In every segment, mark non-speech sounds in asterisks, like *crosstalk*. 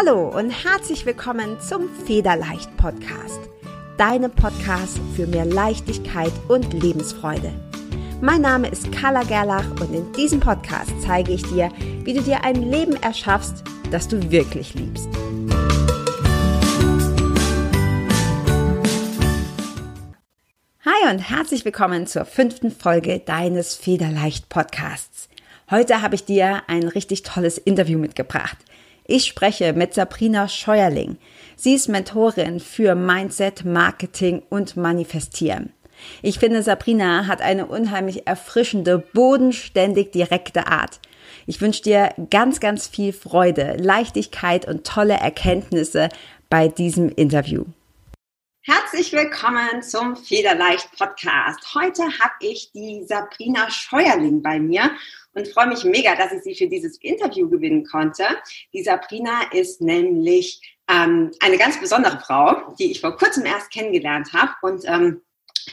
Hallo und herzlich willkommen zum Federleicht Podcast, deinem Podcast für mehr Leichtigkeit und Lebensfreude. Mein Name ist Carla Gerlach und in diesem Podcast zeige ich dir, wie du dir ein Leben erschaffst, das du wirklich liebst. Hi und herzlich willkommen zur fünften Folge deines Federleicht Podcasts. Heute habe ich dir ein richtig tolles Interview mitgebracht. Ich spreche mit Sabrina Scheuerling. Sie ist Mentorin für Mindset, Marketing und Manifestieren. Ich finde, Sabrina hat eine unheimlich erfrischende, bodenständig direkte Art. Ich wünsche dir ganz, ganz viel Freude, Leichtigkeit und tolle Erkenntnisse bei diesem Interview. Herzlich willkommen zum Federleicht Podcast. Heute habe ich die Sabrina Scheuerling bei mir und freue mich mega, dass ich sie für dieses Interview gewinnen konnte. Die Sabrina ist nämlich ähm, eine ganz besondere Frau, die ich vor kurzem erst kennengelernt habe und ähm,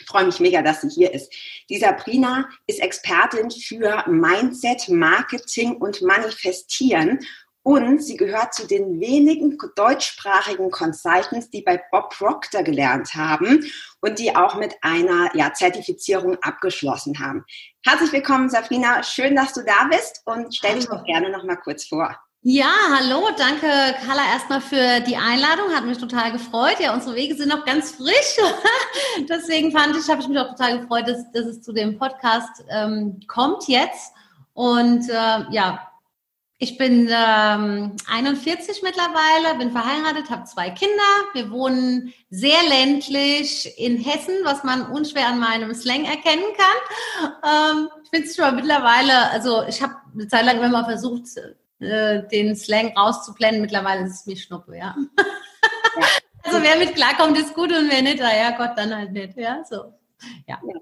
freue mich mega, dass sie hier ist. Die Sabrina ist Expertin für Mindset, Marketing und Manifestieren und sie gehört zu den wenigen deutschsprachigen Consultants, die bei Bob Proctor gelernt haben und die auch mit einer ja, Zertifizierung abgeschlossen haben. Herzlich willkommen, Sabrina. Schön, dass du da bist und stell dich doch gerne noch mal kurz vor. Ja, hallo, danke Carla erstmal für die Einladung, hat mich total gefreut. Ja, unsere Wege sind noch ganz frisch, *laughs* deswegen fand ich, habe ich mich auch total gefreut, dass, dass es zu dem Podcast ähm, kommt jetzt. Und äh, ja, ich bin ähm, 41 mittlerweile, bin verheiratet, habe zwei Kinder. Wir wohnen sehr ländlich in Hessen, was man unschwer an meinem Slang erkennen kann. Ähm, ich finde es schon mittlerweile, also ich habe eine Zeit lang immer mal versucht, äh, den Slang rauszublenden. Mittlerweile ist es mir Schnuppe, ja. ja. Also wer mit klarkommt, ist gut und wer nicht, ja Gott, dann halt nicht, ja, so, ja. ja.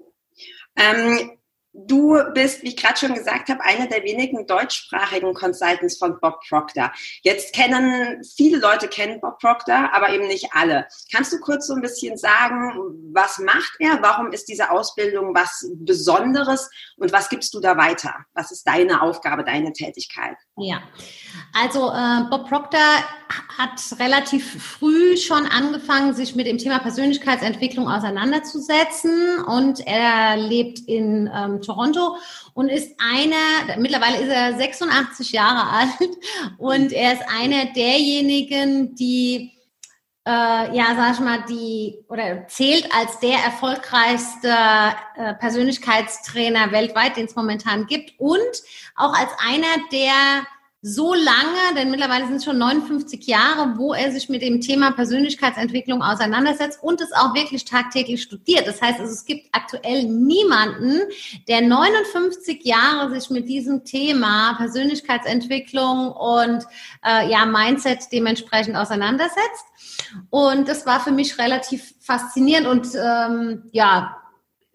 Ähm, Du bist, wie ich gerade schon gesagt habe, einer der wenigen deutschsprachigen Consultants von Bob Proctor. Jetzt kennen, viele Leute kennen Bob Proctor, aber eben nicht alle. Kannst du kurz so ein bisschen sagen, was macht er? Warum ist diese Ausbildung was Besonderes? Und was gibst du da weiter? Was ist deine Aufgabe, deine Tätigkeit? Ja, also äh, Bob Proctor hat relativ früh schon angefangen, sich mit dem Thema Persönlichkeitsentwicklung auseinanderzusetzen. Und er lebt in ähm, Toronto und ist einer, mittlerweile ist er 86 Jahre *laughs* alt. Und er ist einer derjenigen, die äh, ja, sag ich mal, die oder zählt als der erfolgreichste äh, Persönlichkeitstrainer weltweit, den es momentan gibt. Und auch als einer der so lange, denn mittlerweile sind es schon 59 Jahre, wo er sich mit dem Thema Persönlichkeitsentwicklung auseinandersetzt und es auch wirklich tagtäglich studiert. Das heißt, es gibt aktuell niemanden, der 59 Jahre sich mit diesem Thema Persönlichkeitsentwicklung und äh, ja Mindset dementsprechend auseinandersetzt. Und das war für mich relativ faszinierend und ähm, ja,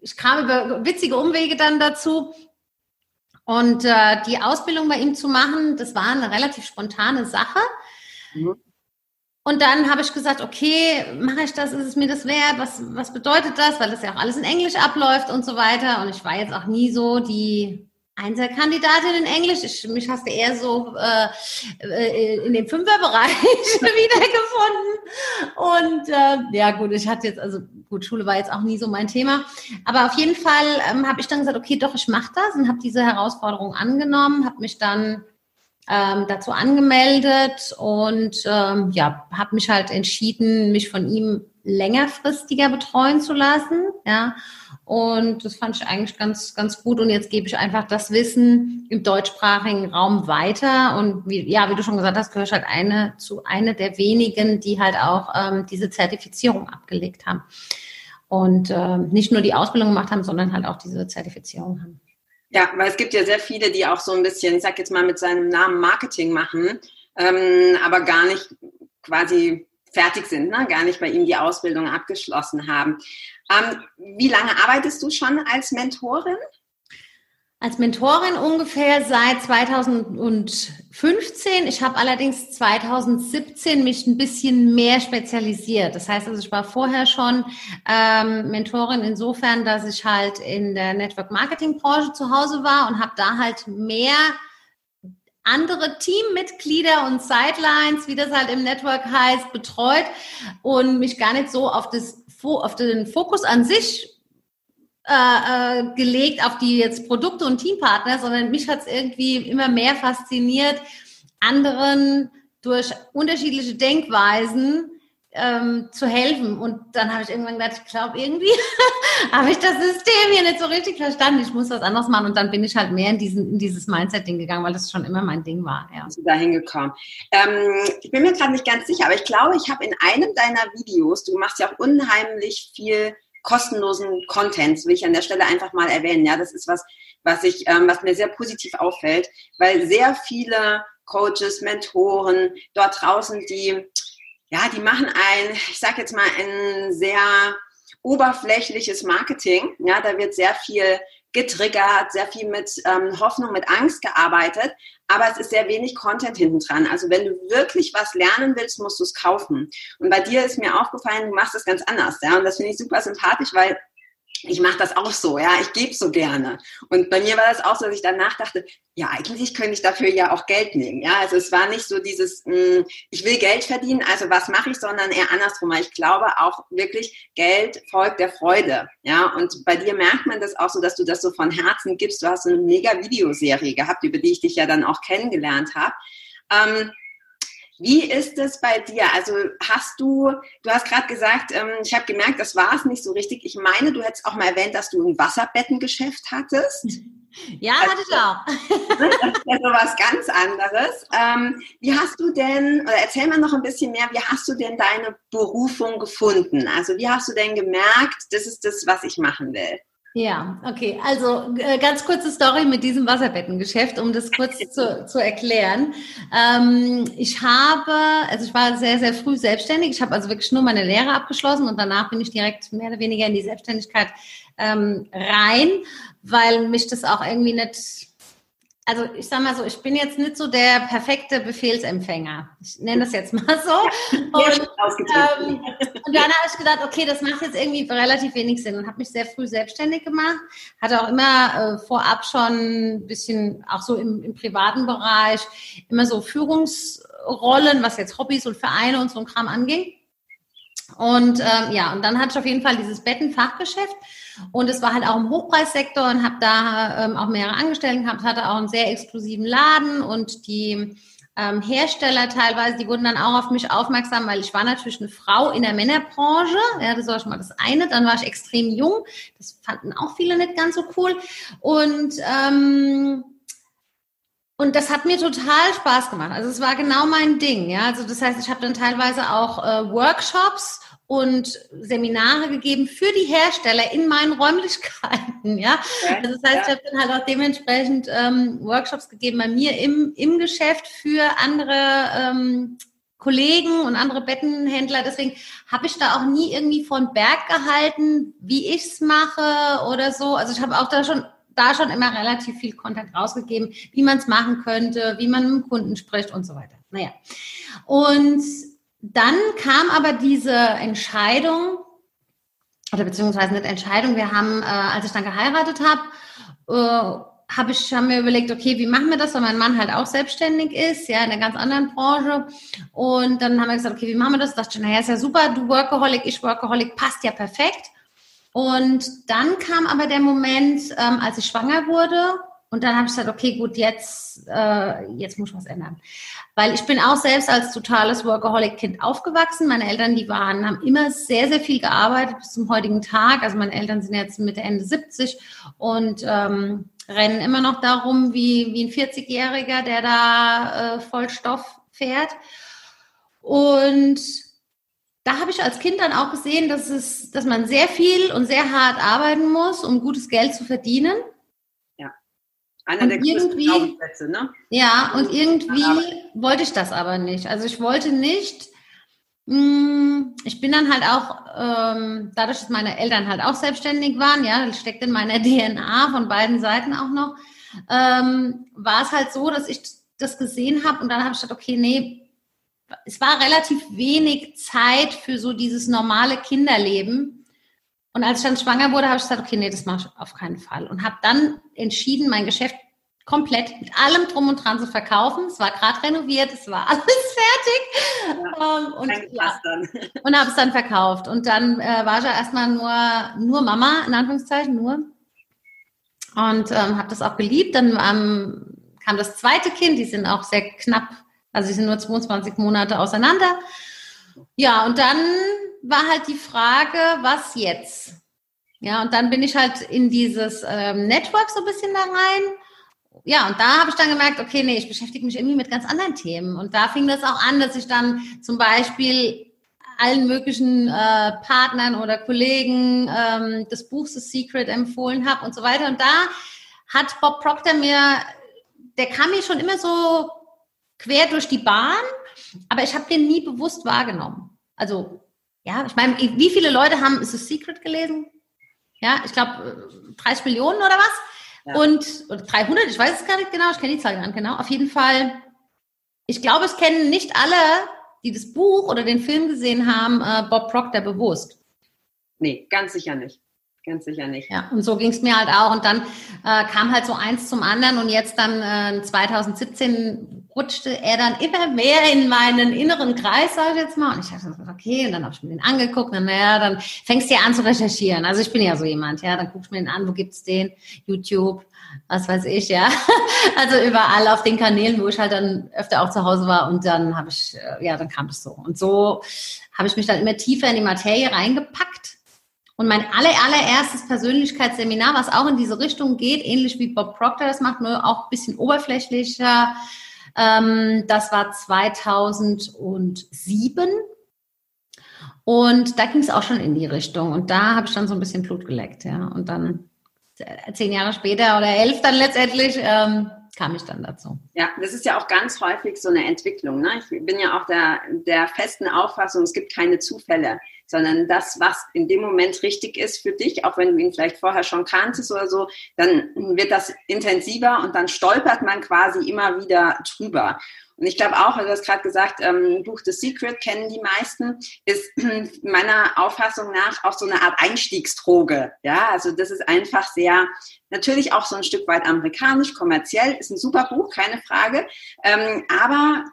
ich kam über witzige Umwege dann dazu, und äh, die Ausbildung bei ihm zu machen, das war eine relativ spontane Sache. Mhm. Und dann habe ich gesagt, okay, mache ich das, ist es mir das wert? Was, was bedeutet das? Weil das ja auch alles in Englisch abläuft und so weiter. Und ich war jetzt auch nie so die Einzelkandidatin in Englisch. Ich, mich hast du eher so äh, äh in dem Fünferbereich *laughs* wiedergefunden. Und äh, ja, gut, ich hatte jetzt, also gut, Schule war jetzt auch nie so mein Thema. Aber auf jeden Fall ähm, habe ich dann gesagt, okay, doch, ich mache das und habe diese Herausforderung angenommen, habe mich dann ähm, dazu angemeldet und ähm, ja, habe mich halt entschieden, mich von ihm längerfristiger betreuen zu lassen. Ja, und das fand ich eigentlich ganz, ganz gut. Und jetzt gebe ich einfach das Wissen im deutschsprachigen Raum weiter. Und wie, ja, wie du schon gesagt hast, gehöre ich halt eine zu einer der wenigen, die halt auch ähm, diese Zertifizierung abgelegt haben. Und äh, nicht nur die Ausbildung gemacht haben, sondern halt auch diese Zertifizierung haben. Ja, weil es gibt ja sehr viele, die auch so ein bisschen, ich sag jetzt mal, mit seinem Namen Marketing machen, ähm, aber gar nicht quasi fertig sind, ne? gar nicht bei ihm die Ausbildung abgeschlossen haben. Ähm, wie lange arbeitest du schon als Mentorin? Als Mentorin ungefähr seit 2015. Ich habe allerdings 2017 mich ein bisschen mehr spezialisiert. Das heißt, also ich war vorher schon ähm, Mentorin insofern, dass ich halt in der Network Marketing Branche zu Hause war und habe da halt mehr andere Teammitglieder und Sidelines, wie das halt im Network heißt, betreut und mich gar nicht so auf, das, auf den Fokus an sich äh, äh, gelegt, auf die jetzt Produkte und Teampartner, sondern mich hat es irgendwie immer mehr fasziniert, anderen durch unterschiedliche Denkweisen ähm, zu helfen. Und dann habe ich irgendwann gedacht, ich glaube, irgendwie *laughs* habe ich das System hier nicht so richtig verstanden. Ich muss was anderes machen. Und dann bin ich halt mehr in, diesen, in dieses Mindset-Ding gegangen, weil das schon immer mein Ding war. Ja. Bist du da hingekommen? Ähm, ich bin mir gerade nicht ganz sicher, aber ich glaube, ich habe in einem deiner Videos, du machst ja auch unheimlich viel kostenlosen Content, will ich an der Stelle einfach mal erwähnen. Ja, das ist was, was ich, ähm, was mir sehr positiv auffällt, weil sehr viele Coaches, Mentoren dort draußen, die ja, die machen ein, ich sage jetzt mal, ein sehr oberflächliches Marketing. Ja, da wird sehr viel getriggert, sehr viel mit ähm, Hoffnung, mit Angst gearbeitet, aber es ist sehr wenig Content hinten dran. Also wenn du wirklich was lernen willst, musst du es kaufen. Und bei dir ist mir aufgefallen, du machst es ganz anders. Ja, und das finde ich super sympathisch, weil ich mache das auch so, ja, ich gebe so gerne. Und bei mir war das auch so, dass ich danach dachte, ja, eigentlich könnte ich dafür ja auch Geld nehmen. Ja, also es war nicht so dieses, mh, hm, ich will Geld verdienen, also was mache ich, sondern eher andersrum. Ich glaube auch wirklich, Geld folgt der Freude. Ja, und bei dir merkt man das auch so, dass du das so von Herzen gibst. Du hast so eine mega Videoserie gehabt, über die ich dich ja dann auch kennengelernt habe. Ähm, wie ist es bei dir? Also hast du, du hast gerade gesagt, ähm, ich habe gemerkt, das war es nicht so richtig. Ich meine, du hättest auch mal erwähnt, dass du ein Wasserbettengeschäft hattest. *laughs* Ja, also, hatte ich auch. *laughs* das ist ja so was ganz anderes. Ähm, wie hast du denn, oder erzähl mal noch ein bisschen mehr, wie hast du denn deine Berufung gefunden? Also wie hast du denn gemerkt, das ist das, was ich machen will? Ja, okay. Also äh, ganz kurze Story mit diesem Wasserbettengeschäft, um das kurz *laughs* zu, zu erklären. Ähm, ich habe, also ich war sehr, sehr früh selbstständig. Ich habe also wirklich nur meine Lehre abgeschlossen und danach bin ich direkt mehr oder weniger in die Selbstständigkeit ähm, rein, weil mich das auch irgendwie nicht also ich sag mal so, ich bin jetzt nicht so der perfekte Befehlsempfänger. Ich nenne das jetzt mal so. Und, ähm, und dann habe ich gedacht, okay, das macht jetzt irgendwie relativ wenig Sinn und habe mich sehr früh selbstständig gemacht. Hatte auch immer äh, vorab schon ein bisschen, auch so im, im privaten Bereich, immer so Führungsrollen, was jetzt Hobbys und Vereine und so ein Kram anging. Und ähm, ja, und dann hatte ich auf jeden Fall dieses Bettenfachgeschäft. Und es war halt auch im Hochpreissektor und habe da ähm, auch mehrere Angestellten gehabt, hatte auch einen sehr exklusiven Laden und die ähm, Hersteller teilweise, die wurden dann auch auf mich aufmerksam, weil ich war natürlich eine Frau in der Männerbranche. Ja, das war schon mal das eine. Dann war ich extrem jung. Das fanden auch viele nicht ganz so cool. Und ähm, und das hat mir total Spaß gemacht. Also es war genau mein Ding. Ja, also das heißt, ich habe dann teilweise auch äh, Workshops und Seminare gegeben für die Hersteller in meinen Räumlichkeiten. Ja, also das heißt, ich habe dann halt auch dementsprechend ähm, Workshops gegeben bei mir im, im Geschäft für andere ähm, Kollegen und andere Bettenhändler. Deswegen habe ich da auch nie irgendwie von Berg gehalten, wie ich es mache oder so. Also ich habe auch da schon da schon immer relativ viel Content rausgegeben, wie man es machen könnte, wie man mit dem Kunden spricht und so weiter. Naja. Und dann kam aber diese Entscheidung, oder beziehungsweise nicht Entscheidung, wir haben, äh, als ich dann geheiratet habe, äh, habe ich haben mir überlegt, okay, wie machen wir das, weil mein Mann halt auch selbstständig ist, ja, in einer ganz anderen Branche. Und dann haben wir gesagt, okay, wie machen wir das? Da dachte ich, naja, ist ja super, du Workaholic, ich Workaholic, passt ja perfekt. Und dann kam aber der Moment, ähm, als ich schwanger wurde und dann habe ich gesagt, okay, gut, jetzt, äh, jetzt muss ich was ändern. Weil ich bin auch selbst als totales Workaholic-Kind aufgewachsen. Meine Eltern, die waren, haben immer sehr, sehr viel gearbeitet bis zum heutigen Tag. Also meine Eltern sind jetzt Mitte, Ende 70 und ähm, rennen immer noch darum wie, wie ein 40-Jähriger, der da äh, voll Stoff fährt. Und da habe ich als Kind dann auch gesehen, dass, es, dass man sehr viel und sehr hart arbeiten muss, um gutes Geld zu verdienen. Einer und der irgendwie, ne? Ja, und irgendwie wollte ich das aber nicht. Also ich wollte nicht, mh, hm, ich bin dann halt auch, ähm, dadurch, dass meine Eltern halt auch selbstständig waren, ja, das steckt in meiner *laughs* DNA von beiden Seiten auch noch, ähm, war es halt so, dass ich das gesehen habe und dann habe ich gedacht, okay, nee, es war relativ wenig Zeit für so dieses normale Kinderleben. Und als ich dann schwanger wurde, habe ich gesagt, okay, nee, das mache ich auf keinen Fall. Und habe dann entschieden, mein Geschäft komplett mit allem drum und dran zu verkaufen. Es war gerade renoviert, es war *laughs* alles fertig. Ja, ähm, und ja, *laughs* und habe es dann verkauft. Und dann äh, war ich ja erstmal nur, nur Mama, in Anführungszeichen, nur. Und ähm, habe das auch geliebt. Dann ähm, kam das zweite Kind, die sind auch sehr knapp, also die sind nur 22 Monate auseinander. Ja, und dann war halt die Frage, was jetzt? Ja, und dann bin ich halt in dieses ähm, Network so ein bisschen da rein ja, und da habe ich dann gemerkt, okay, nee, ich beschäftige mich irgendwie mit ganz anderen Themen. Und da fing das auch an, dass ich dann zum Beispiel allen möglichen äh, Partnern oder Kollegen ähm, das Buch The Secret empfohlen habe und so weiter. Und da hat Bob Proctor mir, der kam mir schon immer so quer durch die Bahn, aber ich habe den nie bewusst wahrgenommen. Also, ja, ich meine, wie viele Leute haben The Secret gelesen? Ja, ich glaube 30 Millionen oder was? Und oder 300, ich weiß es gar nicht genau, ich kenne die Zahl gar nicht genau. Auf jeden Fall, ich glaube, es kennen nicht alle, die das Buch oder den Film gesehen haben, äh, Bob Proctor bewusst. Nee, ganz sicher nicht. Ganz sicher nicht. Ja, und so ging es mir halt auch. Und dann äh, kam halt so eins zum anderen. Und jetzt dann äh, 2017 rutschte er dann immer mehr in meinen inneren Kreis, sage ich jetzt mal. Und ich dachte, okay, und dann habe ich mir den angeguckt. Und naja, dann fängst du ja an zu recherchieren. Also ich bin ja so jemand, ja. Dann guckst du mir den an, wo gibt's den? YouTube, was weiß ich, ja. *laughs* Also überall auf den Kanälen, wo ich halt dann öfter auch zu Hause war. Und dann habe ich, äh, ja, dann kam das so. Und so habe ich mich dann immer tiefer in die Materie reingepackt und mein aller, allererstes Persönlichkeitsseminar, was auch in diese Richtung geht, ähnlich wie Bob Proctor das macht, nur auch ein bisschen oberflächlicher, ähm, das war 2007. Und da ging es auch schon in die Richtung. Und da habe ich dann so ein bisschen Blut geleckt, ja. Und dann äh, zehn Jahre später oder elf dann letztendlich ähm, kam ich dann dazu. Ja, das ist ja auch ganz häufig so eine Entwicklung. Ne? Ich bin ja auch der, der festen Auffassung, es gibt keine Zufälle sondern das, was in dem Moment richtig ist für dich, auch wenn du ihn vielleicht vorher schon kanntest oder so, dann wird das intensiver und dann stolpert man quasi immer wieder drüber. Und ich glaube auch, du hast gerade gesagt, ähm, Buch The Secret kennen die meisten, ist *clears throat* meiner Auffassung nach auch so eine Art Einstiegsdroge. Ja, also das ist einfach sehr, natürlich auch so ein Stück weit amerikanisch, kommerziell, ist ein super Buch, keine Frage. Ähm, aber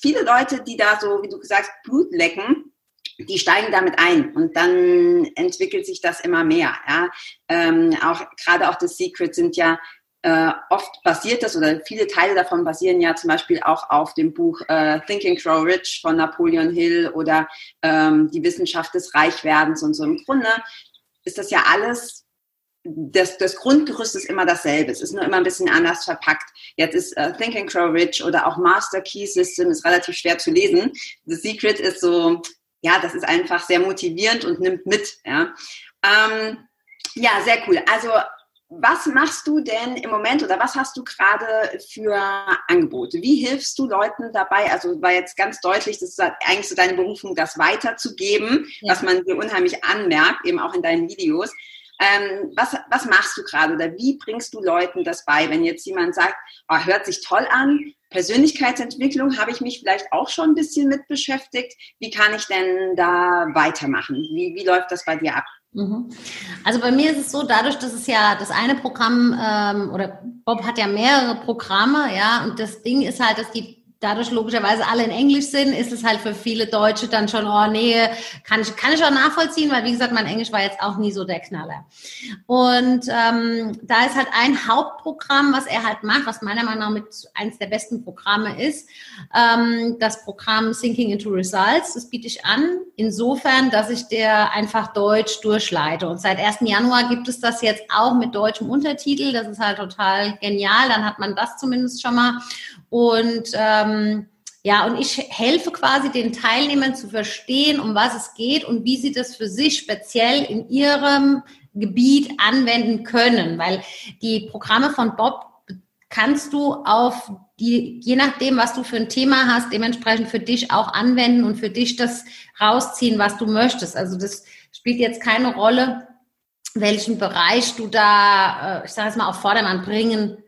viele Leute, die da so, wie du gesagt, Blut lecken, die steigen damit ein und dann entwickelt sich das immer mehr. Ja? Ähm, auch gerade auch das Secret sind ja äh, oft basiert das oder viele Teile davon basieren ja zum Beispiel auch auf dem Buch äh, Thinking Grow Rich von Napoleon Hill oder ähm, die Wissenschaft des Reichwerdens und so. Im Grunde ist das ja alles das, das Grundgerüst ist immer dasselbe. Es ist nur immer ein bisschen anders verpackt. Jetzt ist uh, Think Grow Rich oder auch Master Key System ist relativ schwer zu lesen. The Secret ist so ja, das ist einfach sehr motivierend und nimmt mit. Ja, ähm, ja sehr cool. Also was machst du denn im Moment oder was hast du gerade für Angebote? Wie hilfst du Leuten dabei? Also war jetzt ganz deutlich, das ist eigentlich so deine Berufung, das weiterzugeben, ja. was man dir unheimlich anmerkt, eben auch in deinen Videos. Ähm, was, was machst du gerade oder wie bringst du Leuten das bei, wenn jetzt jemand sagt, oh, hört sich toll an, Persönlichkeitsentwicklung habe ich mich vielleicht auch schon ein bisschen mit beschäftigt. Wie kann ich denn da weitermachen? Wie, wie läuft das bei dir ab? Mhm. Also bei mir ist es so, dadurch, dass es ja das eine Programm ähm, oder Bob hat ja mehrere Programme, ja, und das Ding ist halt, dass die dadurch logischerweise alle in Englisch sind, ist es halt für viele Deutsche dann schon, oh nee, kann ich, kann ich auch nachvollziehen, weil wie gesagt, mein Englisch war jetzt auch nie so der Knaller. Und ähm, da ist halt ein Hauptprogramm, was er halt macht, was meiner Meinung nach mit eines der besten Programme ist, ähm, das Programm Thinking into Results. Das biete ich an, insofern, dass ich der einfach Deutsch durchleite. Und seit 1. Januar gibt es das jetzt auch mit deutschem Untertitel. Das ist halt total genial. Dann hat man das zumindest schon mal. Und ähm, ja, und ich helfe quasi den Teilnehmern zu verstehen, um was es geht und wie sie das für sich speziell in ihrem Gebiet anwenden können, weil die Programme von Bob kannst du auf die, je nachdem, was du für ein Thema hast, dementsprechend für dich auch anwenden und für dich das rausziehen, was du möchtest. Also das spielt jetzt keine Rolle, welchen Bereich du da, äh, ich sage es mal, auf Vordermann bringen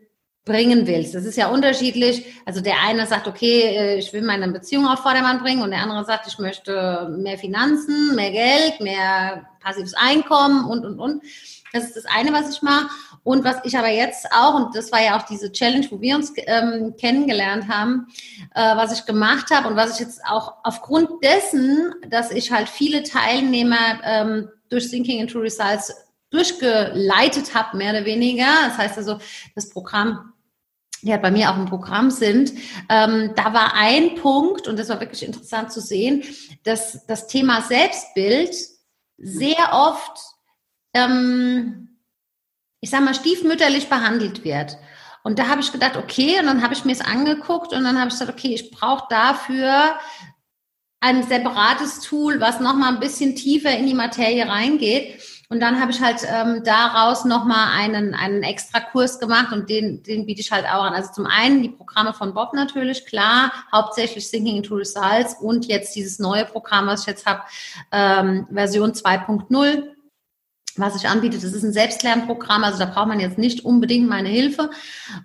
bringen willst. Das ist ja unterschiedlich. Also der eine sagt, okay, äh, ich will meine Beziehung auf Vordermann bringen und der andere sagt, ich möchte mehr Finanzen, mehr Geld, mehr passives Einkommen und, und, und. Das ist das eine, was ich mache. Und was ich aber jetzt auch, und das war ja auch diese Challenge, wo wir uns ähm, kennengelernt haben, äh, was ich gemacht habe und was ich jetzt auch aufgrund dessen, dass ich halt viele Teilnehmer ähm, durch Thinking into Results durchgeleitet habe, mehr oder weniger. Das heißt also, das Programm die halt bei mir auch im Programm sind, ähm, da war ein Punkt, und das war wirklich interessant zu sehen, dass das Thema Selbstbild sehr oft, ähm, ich sag mal, stiefmütterlich behandelt wird. Und da habe ich gedacht, okay, und dann habe ich mir es angeguckt und dann habe ich gesagt, okay, ich brauche dafür ein separates Tool, was nochmal ein bisschen tiefer in die Materie reingeht. Und dann habe ich halt ähm, daraus nochmal einen, einen extra Kurs gemacht und den, den biete ich halt auch an. Also zum einen die Programme von Bob natürlich, klar, hauptsächlich Thinking into Results und jetzt dieses neue Programm, was ich jetzt habe, ähm, Version 2.0 was ich anbiete, das ist ein Selbstlernprogramm, also da braucht man jetzt nicht unbedingt meine Hilfe.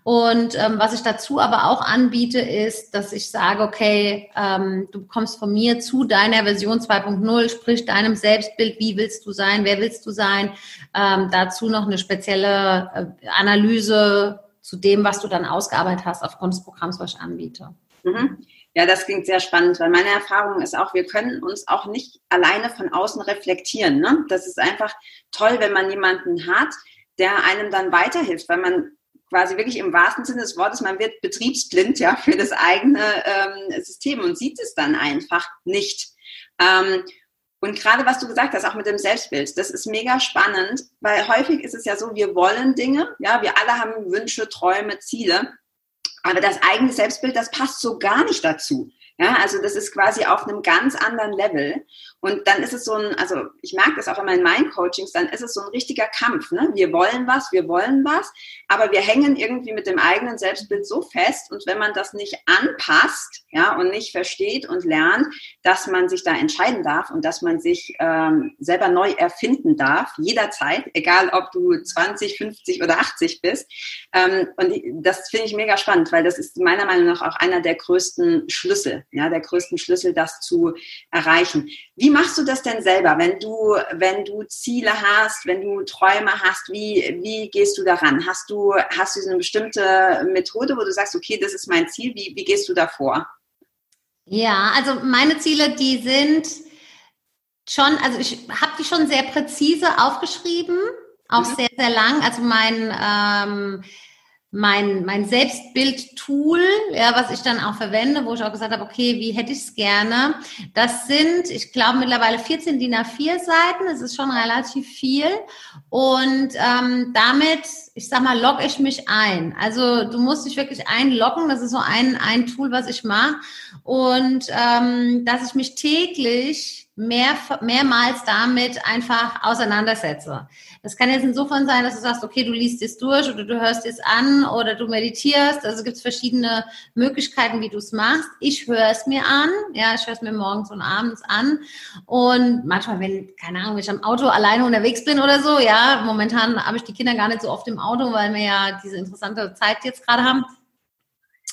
Und ähm, was ich dazu aber auch anbiete, ist, dass ich sage, okay, ähm, du kommst von mir zu deiner Version 2.0, sprich deinem Selbstbild, wie willst du sein, wer willst du sein, ähm, dazu noch eine spezielle äh, Analyse zu dem, was du dann ausgearbeitet hast aufgrund des Programms, was ich anbiete. Mhm. Ja, das klingt sehr spannend, weil meine Erfahrung ist auch, wir können uns auch nicht alleine von außen reflektieren. Ne? Das ist einfach toll, wenn man jemanden hat, der einem dann weiterhilft, weil man quasi wirklich im wahrsten Sinne des Wortes, man wird betriebsblind ja für das eigene ähm, System und sieht es dann einfach nicht. Ähm, und gerade was du gesagt hast, auch mit dem Selbstbild, das ist mega spannend, weil häufig ist es ja so, wir wollen Dinge, ja, wir alle haben Wünsche, Träume, Ziele aber das eigene Selbstbild, das passt so gar nicht dazu. Ja, also das ist quasi auf einem ganz anderen Level. Und dann ist es so ein, also ich merke das auch immer in meinen Coachings, dann ist es so ein richtiger Kampf. Ne? Wir wollen was, wir wollen was, aber wir hängen irgendwie mit dem eigenen Selbstbild so fest. Und wenn man das nicht anpasst, ja, und nicht versteht und lernt, dass man sich da entscheiden darf und dass man sich ähm, selber neu erfinden darf, jederzeit, egal ob du 20, 50 oder 80 bist. Ähm, und das finde ich mega spannend, weil das ist meiner Meinung nach auch einer der größten Schlüssel ja, der größten Schlüssel, das zu erreichen. Wie machst du das denn selber, wenn du, wenn du Ziele hast, wenn du Träume hast, wie, wie gehst du daran? Hast du, hast du eine bestimmte Methode, wo du sagst, okay, das ist mein Ziel, wie, wie gehst du davor? Ja, also meine Ziele, die sind schon, also ich habe die schon sehr präzise aufgeschrieben, auch mhm. sehr, sehr lang. Also mein ähm, mein, mein Selbstbild-Tool, ja, was ich dann auch verwende, wo ich auch gesagt habe, okay, wie hätte ich es gerne? Das sind, ich glaube, mittlerweile 14 DIN A4 Seiten. Das ist schon relativ viel. Und ähm, damit, ich sag mal, logge ich mich ein. Also du musst dich wirklich einloggen. Das ist so ein, ein Tool, was ich mache. Und ähm, dass ich mich täglich mehr, mehrmals damit einfach auseinandersetze. Das kann jetzt insofern sein, dass du sagst, okay, du liest es durch oder du hörst es an oder du meditierst. Also gibt es verschiedene Möglichkeiten, wie du es machst. Ich höre es mir an. Ja, ich höre es mir morgens und abends an. Und manchmal, wenn, keine Ahnung, wenn ich am Auto alleine unterwegs bin oder so, ja, momentan habe ich die Kinder gar nicht so oft im Auto, weil wir ja diese interessante Zeit jetzt gerade haben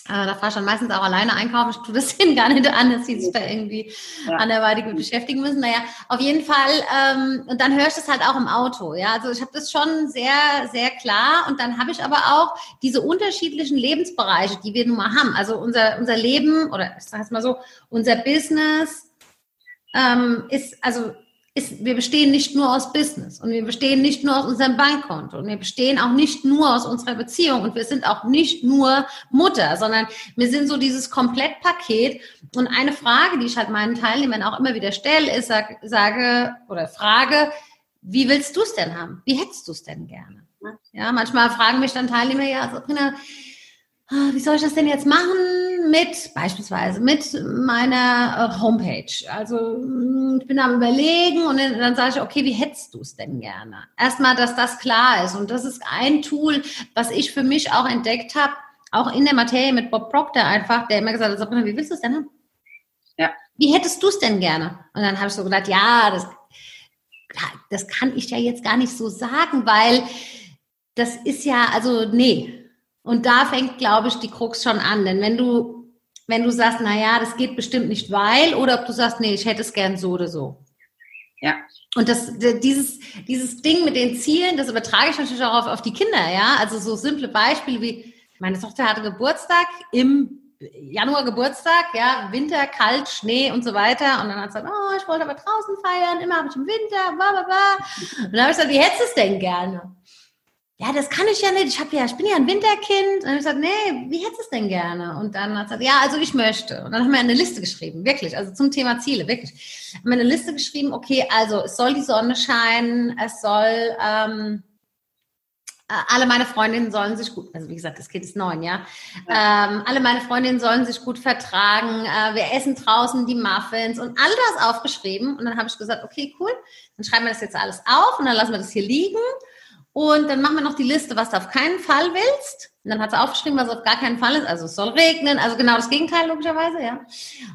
äh, da fahre ich dann meistens auch alleine einkaufen. Ich tue das *laughs* denen gar nicht an, dass sie sich da irgendwie ja. anderweitig mit beschäftigen müssen. Naja, auf jeden Fall. Ähm, und dann höre ich das halt auch im Auto. Ja, also ich habe das schon sehr, sehr klar. Und dann habe ich aber auch diese unterschiedlichen Lebensbereiche, die wir nun mal haben. Also unser, unser Leben oder ich sage es mal so, unser Business ähm, ist, also ist, wir bestehen nicht nur aus Business und wir bestehen nicht nur aus unserem Bankkonto und wir bestehen auch nicht nur aus unserer Beziehung und wir sind auch nicht nur Mutter, sondern wir sind so dieses Komplettpaket. Und eine Frage, die ich halt meinen Teilnehmern auch immer wieder stelle, ist, sag, sage oder frage, wie willst du es denn haben? Wie hättest du es denn gerne? Ja, manchmal fragen mich dann Teilnehmer, ja, Sabrina, Ah, wie soll ich das denn jetzt machen mit, beispielsweise mit meiner äh, Homepage? Also hm, ich bin am überlegen und dann, sage ich, okay, wie hättest du es denn gerne? Erstmal, dass das klar ist und das ist ein Tool, was ich für mich auch entdeckt habe, auch in der Materie mit Bob Proctor einfach, der immer gesagt hat, wie willst du es denn haben? Ja. Wie hättest du es denn gerne? Und dann habe ich so gedacht, ja, das, das kann ich ja jetzt gar nicht so sagen, weil das ist ja, also nee, und da fängt, glaube ich, die Krux schon an. Denn wenn du, wenn du sagst, na ja, das geht bestimmt nicht, weil, oder ob du sagst, nee, ich hätte es gern so oder so. Ja. und das, dieses, dieses Ding mit den Zielen, das übertrage ich natürlich auch auf, auf die Kinder, ja. Also so simple Beispiele wie, meine Tochter hatte Geburtstag im Januar Geburtstag, ja, Winter, kalt, Schnee und so weiter. Und dann hat sie gesagt, oh, ich wollte aber draußen feiern, immer habe ich im Winter, bla bla bla. Und dann habe ich gesagt, wie hättest du es denn gerne? Ja, das kann ich ja nicht. Ich habe ja, ich bin ja ein Winterkind. Und dann habe ich gesagt, nee, wie hättest du es denn gerne? Und dann hat sie gesagt, ja, also ich möchte. Und dann haben wir eine Liste geschrieben, wirklich, also zum Thema Ziele, wirklich. Haben wir eine Liste geschrieben, okay, also es soll die Sonne scheinen, es soll ähm, äh, alle meine Freundinnen sollen sich gut, also wie gesagt, das Kind ist neun, ja. ja. Ähm, alle meine Freundinnen sollen sich gut vertragen. Äh, wir essen draußen die Muffins und all das aufgeschrieben. Und dann habe ich gesagt, okay, cool, dann schreiben wir das jetzt alles auf und dann lassen wir das hier liegen. Und dann machen wir noch die Liste, was du auf keinen Fall willst. Und dann hat sie aufgeschrieben, was auf gar keinen Fall ist. Also es soll regnen, also genau das Gegenteil logischerweise, ja.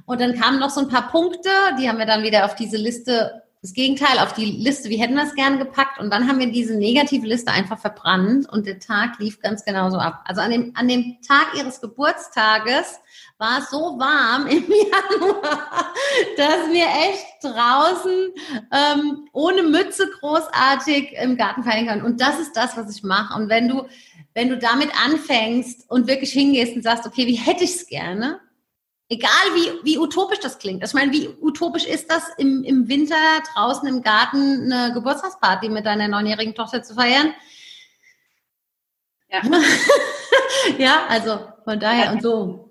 Und dann kamen noch so ein paar Punkte, die haben wir dann wieder auf diese Liste das Gegenteil auf die Liste, wir hätten das gern gepackt und dann haben wir diese negative Liste einfach verbrannt und der Tag lief ganz genauso ab. Also an dem, an dem Tag ihres Geburtstages war es so warm im *laughs* Januar, dass wir echt draußen ähm, ohne Mütze großartig im Garten feiern können. Und das ist das, was ich mache. Und wenn du, wenn du damit anfängst und wirklich hingehst und sagst, okay, wie hätte ich es gerne, Egal wie, wie utopisch das klingt. Ich meine, wie utopisch ist das, im, im Winter draußen im Garten eine Geburtstagsparty mit deiner neunjährigen Tochter zu feiern? Ja. *laughs* ja, also von daher und so.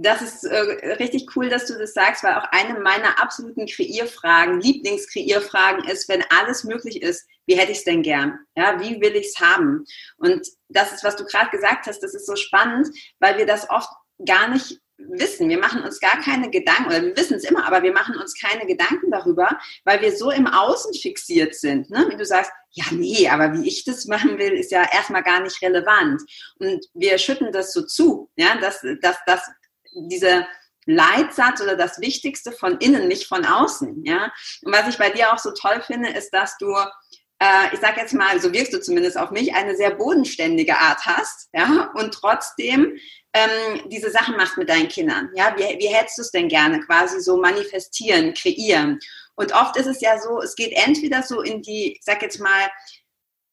Das ist äh, richtig cool, dass du das sagst, weil auch eine meiner absoluten Kreierfragen, Lieblingskreierfragen ist, wenn alles möglich ist, wie hätte ich es denn gern? Ja, wie will ich es haben? Und das ist, was du gerade gesagt hast, das ist so spannend, weil wir das oft gar nicht wissen. Wir machen uns gar keine Gedanken, oder wir wissen es immer, aber wir machen uns keine Gedanken darüber, weil wir so im Außen fixiert sind. Ne? Wie du sagst, ja, nee, aber wie ich das machen will, ist ja erstmal gar nicht relevant. Und wir schütten das so zu, ja, dass, dass, dass diese Leitsatz oder das Wichtigste von innen, nicht von außen. Ja? Und was ich bei dir auch so toll finde, ist, dass du äh, ich sag jetzt mal, so wirkst du zumindest auf mich, eine sehr bodenständige Art hast, ja, und trotzdem ähm, diese Sachen machst mit deinen Kindern. Ja, wie, wie hättest du es denn gerne? Quasi so manifestieren, kreieren. Und oft ist es ja so, es geht entweder so in die, ich sag jetzt mal,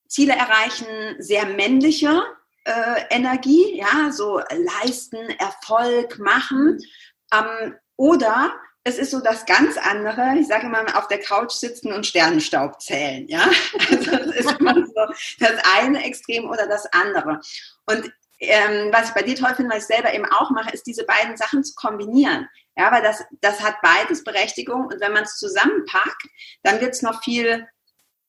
Ziele erreichen, sehr männliche äh, Energie, ja, so leisten, Erfolg machen. Ähm, oder es ist so das ganz andere, ich sage immer, auf der Couch sitzen und Sternenstaub zählen, ja. *laughs* Also es ist immer so das eine Extrem oder das andere. Und ähm, was ich bei dir toll finde, was ich selber eben auch mache, ist diese beiden Sachen zu kombinieren. Ja, weil das, das hat beides Berechtigung und wenn man es zusammenpackt, dann wird es noch viel,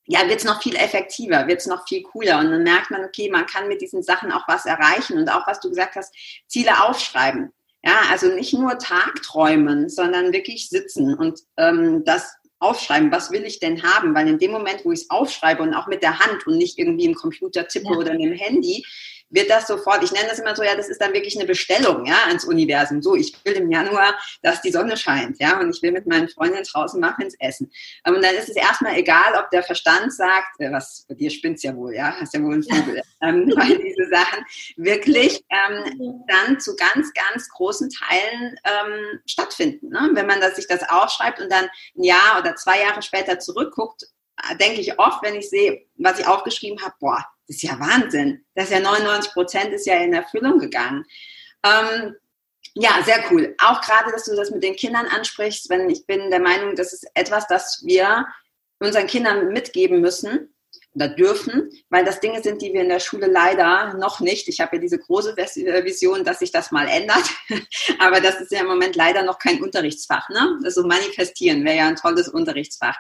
ja, wird es noch viel effektiver, wird es noch viel cooler und dann merkt man, okay, man kann mit diesen Sachen auch was erreichen und auch, was du gesagt hast, Ziele aufschreiben. Ja, also nicht nur Tagträumen, sondern wirklich sitzen und ähm, das aufschreiben, was will ich denn haben? Weil in dem Moment, wo ich es aufschreibe und auch mit der Hand und nicht irgendwie im Computer tippe ja. oder dem Handy, wird das sofort, ich nenne das immer so, ja, das ist dann wirklich eine Bestellung, ja, ans Universum. So, ich will im Januar, dass die Sonne scheint, ja, und ich will mit meinen Freundinnen draußen Muffins essen. Und dann ist es erstmal egal, ob der Verstand sagt, äh, was, bei dir spinnt's ja wohl, ja, hast ja wohl einen Vogel, *laughs* ähm, *laughs* weil diese Sachen wirklich ähm, dann zu ganz, ganz großen Teilen ähm, stattfinden. Ne? Wenn man das, sich das aufschreibt und dann ein Jahr oder zwei Jahre später zurückguckt, denke ich oft, wenn ich sehe, was ich aufgeschrieben habe, boah, das ist ja Wahnsinn. Das ist ja 99 Prozent ist ja in Erfüllung gegangen. Ähm, ja, sehr cool. Auch gerade, dass du das mit den Kindern ansprichst, wenn ich bin der Meinung, das ist etwas, das wir unseren Kindern mitgeben müssen oder dürfen, weil das Dinge sind, die wir in der Schule leider noch nicht. Ich habe ja diese große äh, Vision, dass sich das mal ändert, *laughs* aber das ist ja im Moment leider noch kein Unterrichtsfach. Ne? Also manifestieren wäre ja ein tolles Unterrichtsfach,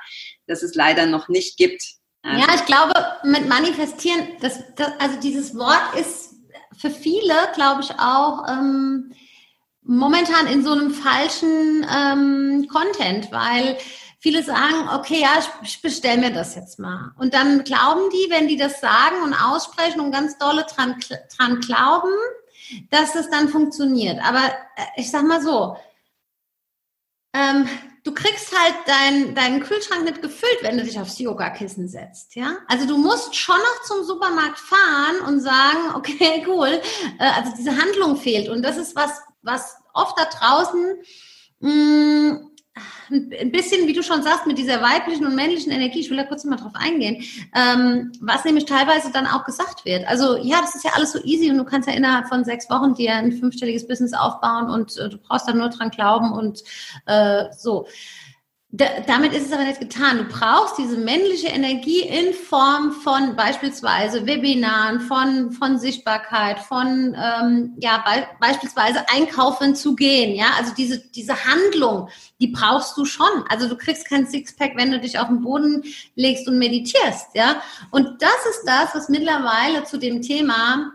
das es leider noch nicht gibt. Ja, ich glaube, mit manifestieren, das, das, also dieses Wort ist für viele, glaube ich, auch ähm, momentan in so einem falschen ähm, Content, weil viele sagen, okay, ja, ich, bestelle mir das jetzt mal. Und dann glauben die, wenn die das sagen und aussprechen und ganz dolle dran, dran glauben, dass es dann funktioniert. Aber äh, ich sag mal so, ähm, du kriegst halt dein, deinen Kühlschrank nicht gefüllt, wenn du dich aufs Yogakissen setzt, ja? Also du musst schon noch zum Supermarkt fahren und sagen, *laughs* okay, cool, äh, also diese Handlung fehlt und das ist was, was oft da draußen mh, mm, ein bisschen, wie du schon sagst, mit dieser weiblichen und männlichen Energie, ich will da kurz mal drauf eingehen, ähm, was nämlich teilweise dann auch gesagt wird. Also ja, das ist ja alles so easy und du kannst ja innerhalb von sechs Wochen dir ein fünfstelliges Business aufbauen und äh, du brauchst da nur dran glauben und äh, so. Da, damit ist es aber nicht getan. Du brauchst diese männliche Energie in Form von beispielsweise Webinaren, von, von Sichtbarkeit, von ähm, ja, be beispielsweise einkaufen zu gehen. Ja, also diese, diese Handlung, die brauchst du schon. Also du kriegst kein Sixpack, wenn du dich auf den Boden legst und meditierst. Ja, und das ist das, was mittlerweile zu dem Thema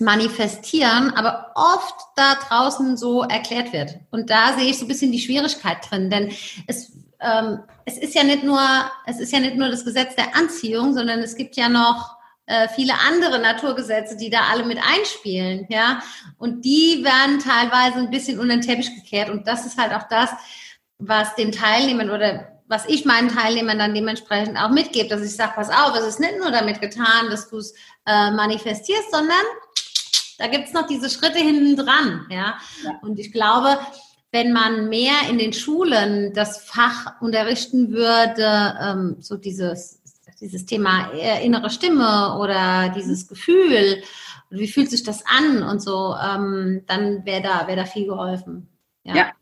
manifestieren, aber oft da draußen so erklärt wird. Und da sehe ich so ein bisschen die Schwierigkeit drin, denn es, ähm, es ist ja nicht nur, es ist ja nicht nur das Gesetz der Anziehung, sondern es gibt ja noch äh, viele andere Naturgesetze, die da alle mit einspielen, ja. Und die werden teilweise ein bisschen unter den Teppich gekehrt. Und das ist halt auch das, was den Teilnehmern oder was ich meinen Teilnehmern dann dementsprechend auch mitgebe, dass ich sage, pass auf, es ist nicht nur damit getan, dass du es äh, manifestierst, sondern da gibt's noch diese Schritte hinten dran. Ja? ja? Und ich glaube, wenn man mehr in den Schulen das Fach unterrichten würde, ähm, so dieses, dieses Thema innere Stimme oder dieses Gefühl, wie fühlt sich das an und so, ähm, dann wäre da, wäre da viel geholfen. ja. ja.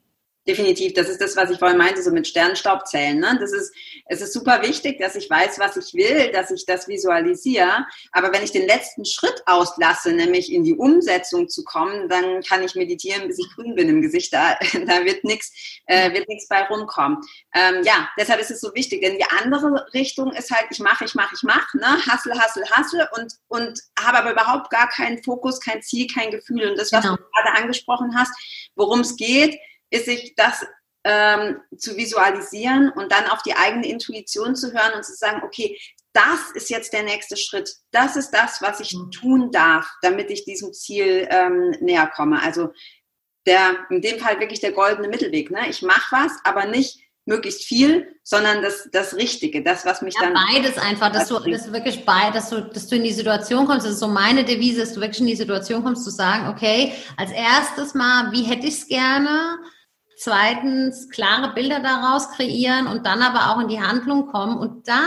Definitiv, das ist das, was ich vorhin meinte, so mit Sternstaubzellen. Ne? Das ist, es ist super wichtig, dass ich weiß, was ich will, dass ich das visualisiere. Aber wenn ich den letzten Schritt auslasse, nämlich in die Umsetzung zu kommen, dann kann ich meditieren, bis ich grün bin im Gesicht. Da, *laughs* da wird nichts, äh, wird nichts bei rumkommen. Ähm, ja, deshalb ist es so wichtig. Denn die andere Richtung ist halt, ich mache, ich mache, ich mache, ne? Hassel, hassel, hassel und und habe aber überhaupt gar keinen Fokus, kein Ziel, kein Gefühl. Und das, was genau. du gerade angesprochen hast, worum es geht ist sich das ähm, zu visualisieren und dann auf die eigene Intuition zu hören und zu sagen, okay, das ist jetzt der nächste Schritt. Das ist das, was ich mhm. tun darf, damit ich diesem Ziel ähm, näher komme. Also der, in dem Fall wirklich der goldene Mittelweg. Ne? Ich mache was, aber nicht möglichst viel, sondern das, das Richtige, das, was mich ja, dann. Beides einfach, dass du, dass du wirklich bei, dass du, dass du in die Situation kommst, das ist so meine Devise, dass du wirklich in die Situation kommst, zu sagen, okay, als erstes mal, wie hätte ich es gerne? Zweitens, klare Bilder daraus kreieren und dann aber auch in die Handlung kommen. Und da,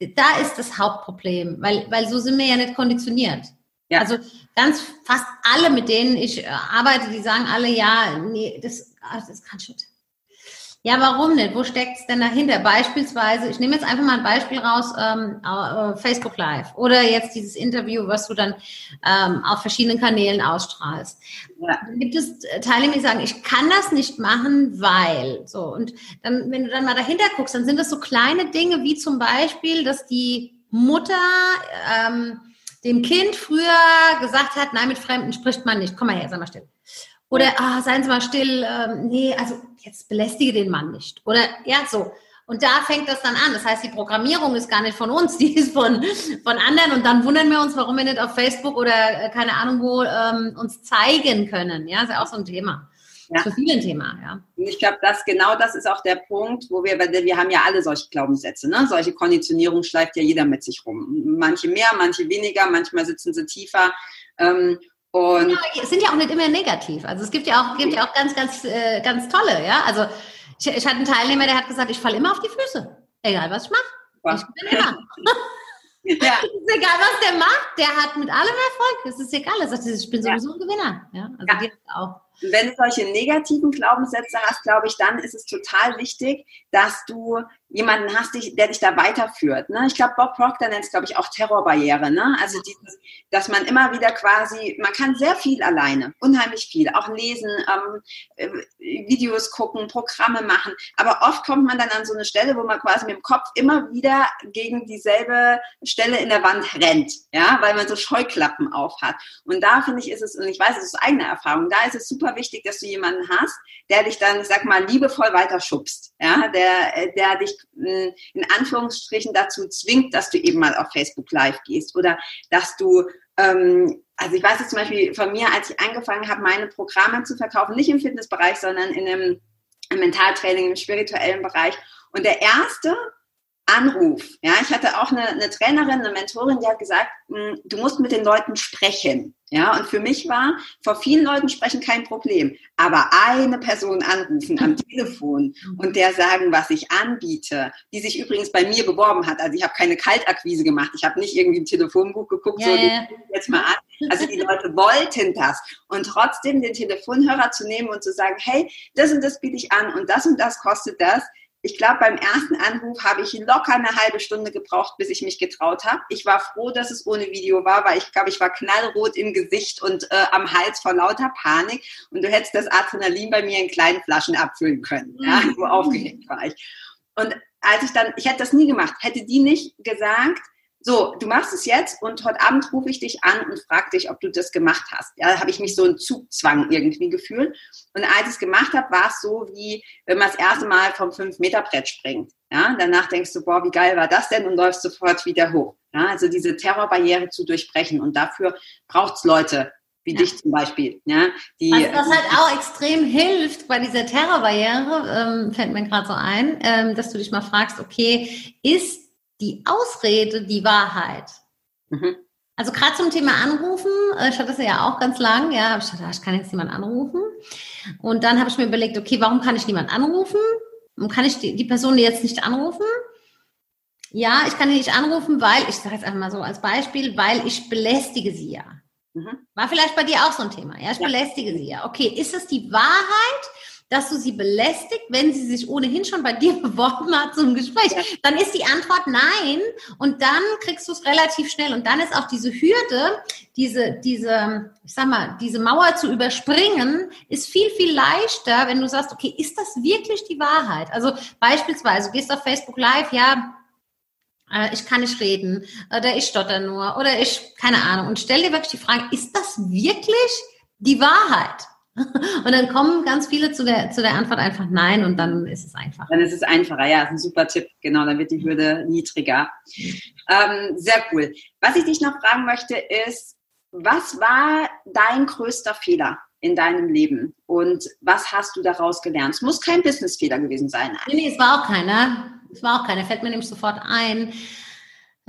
da ist das Hauptproblem, weil, weil so sind wir ja nicht konditioniert. Ja. Also ganz fast alle, mit denen ich äh, arbeite, die sagen alle, ja, nee, das, ah, das kann schon, ja, warum nicht? Wo steckt es denn dahinter? Beispielsweise, ich nehme jetzt einfach mal ein Beispiel raus, ähm, äh, Facebook Live oder jetzt dieses Interview, was du dann ähm, auf verschiedenen Kanälen ausstrahlst. Ja. Gibt es Teilnehmer, die sagen, ich kann das nicht machen, weil so. Und dann, wenn du dann mal dahinter guckst, dann sind das so kleine Dinge wie zum Beispiel, dass die Mutter ähm, dem Kind früher gesagt hat, nein, mit Fremden spricht man nicht. Komm mal her, sag mal still. Oder, ah, seien Sie mal still, ähm, nee, also jetzt belästige den Mann nicht. Oder, ja, so. Und da fängt das dann an. Das heißt, die Programmierung ist gar nicht von uns, *laughs* die ist von, von anderen. Und dann wundern wir uns, warum wir nicht auf Facebook oder äh, keine Ahnung wo ähm, uns zeigen können. Ja, ist ja auch so ein Thema. Ja. Für viele ein Thema, ja. Und ich glaube, dass genau das ist auch der Punkt, wo wir, weil wir haben ja alle solche Glaubenssätze, ne? Solche Konditionierung schleift ja jeder mit sich rum. Manche mehr, manche weniger, manchmal sitzen sie tiefer. Ähm, und ja, sind ja auch nicht immer negativ. Also es gibt ja auch, gibt ja auch ganz, ganz, äh, ganz tolle, ja. Also ich, ich hatte einen Teilnehmer, der hat gesagt, ich falle immer auf die Füße. Egal was ich mache. Ich bin immer. *laughs* ja. Es ist egal, was der macht, der hat mit allem Erfolg. Es ist egal. Er sagt, ich bin sowieso ein Gewinner. Ja, also ja. auch wenn du solche negativen Glaubenssätze hast, glaube ich, dann ist es total wichtig, dass du jemanden hast, der dich da weiterführt. Ne? Ich glaube, Bob Proctor nennt es, glaube ich, auch Terrorbarriere. Ne? Also dieses, dass man immer wieder quasi, man kann sehr viel alleine, unheimlich viel, auch lesen, ähm, äh, Videos gucken, Programme machen. Aber oft kommt man dann an so eine Stelle, wo man quasi mit dem Kopf immer wieder gegen dieselbe Stelle in der Wand rennt, ja, weil man so Scheuklappen auf hat. Und da finde ich, ist es, und ich weiß, es ist eigene Erfahrung, da ist es super wichtig, dass du jemanden hast, der dich dann, ich sag mal, liebevoll weiterschubst, ja, der, der dich in Anführungsstrichen dazu zwingt, dass du eben mal auf Facebook Live gehst oder dass du ähm, also ich weiß jetzt zum Beispiel von mir, als ich angefangen habe, meine Programme zu verkaufen, nicht im Fitnessbereich, sondern in einem Mentaltraining, im spirituellen Bereich. Und der erste Anruf. Ja, ich hatte auch eine, eine Trainerin, eine Mentorin, die hat gesagt, hm, du musst mit den Leuten sprechen. Ja, und für mich war vor vielen Leuten sprechen kein Problem, aber eine Person anrufen am *laughs* Telefon und der sagen, was ich anbiete, die sich übrigens bei mir beworben hat. Also ich habe keine Kaltakquise gemacht, ich habe nicht irgendwie im Telefonbuch geguckt, ja, so ja. jetzt mal an. Also die Leute wollten das und trotzdem den Telefonhörer zu nehmen und zu sagen, hey, das und das biete ich an und das und das kostet das ich glaube, beim ersten Anruf habe ich locker eine halbe Stunde gebraucht, bis ich mich getraut habe. Ich war froh, dass es ohne Video war, weil ich glaube, ich war knallrot im Gesicht und äh, am Hals vor lauter Panik. Und du hättest das Adrenalin bei mir in kleinen Flaschen abfüllen können. Ja, so mhm. aufgeregt war ich. Und als ich dann, ich hätte das nie gemacht, hätte die nicht gesagt, so, du machst es jetzt und heute Abend rufe ich dich an und frage dich, ob du das gemacht hast. Ja, da habe ich mich so einen Zugzwang irgendwie gefühlt. Und als ich es gemacht habe, war es so, wie wenn man das erste Mal vom 5-Meter-Brett springt. Ja, danach denkst du, boah, wie geil war das denn und läufst sofort wieder hoch. Ja, also diese Terrorbarriere zu durchbrechen. Und dafür braucht es Leute, wie ja. dich zum Beispiel. Ja, die, also was halt auch extrem hilft bei dieser Terrorbarriere, ähm, fällt mir gerade so ein, ähm, dass du dich mal fragst, okay, ist die Ausrede die Wahrheit. Mhm. Also gerade zum Thema Anrufen, äh, ich hatte das ja auch ganz lang, ja, ich dachte, ah, ich kann jetzt niemand anrufen. Und dann habe ich mir überlegt, okay, warum kann ich niemand anrufen? Warum kann ich die, die Person jetzt nicht anrufen? Ja, ich kann die nicht anrufen, weil, ich sage jetzt einfach mal so als Beispiel, weil ich belästige sie ja. Mhm. War vielleicht bei dir auch so ein Thema, ja, ich ja. belästige sie ja. Okay, ist es die Wahrheit dass du sie belästigt, wenn sie sich ohnehin schon bei dir *laughs* beworben hat zum Gespräch? Ja. Dann ist die Antwort nein und dann kriegst du es relativ schnell und dann ist auch diese Hürde, diese, diese, ich sag mal, diese Mauer zu überspringen, ist viel, viel leichter, wenn du sagst, okay, ist das wirklich die Wahrheit? Also beispielsweise, du gehst auf Facebook Live, ja, äh, ich kann nicht reden oder ich stotter nur oder ich, keine Ahnung. Und stell dir wirklich die Frage, ist das wirklich die Wahrheit? *laughs* Und dann kommen ganz viele zu der, zu der Antwort einfach nein und dann ist es einfach. Dann ist es einfacher, ja, ist ein super Tipp, genau, dann wird die Hürde niedriger. Ähm, sehr cool. Was ich dich noch fragen möchte ist, was war dein größter Fehler in deinem Leben und was hast du daraus gelernt? Es muss kein Businessfehler gewesen sein. Nee, nee, es war auch keiner. Es war auch keiner, fällt mir nämlich sofort ein.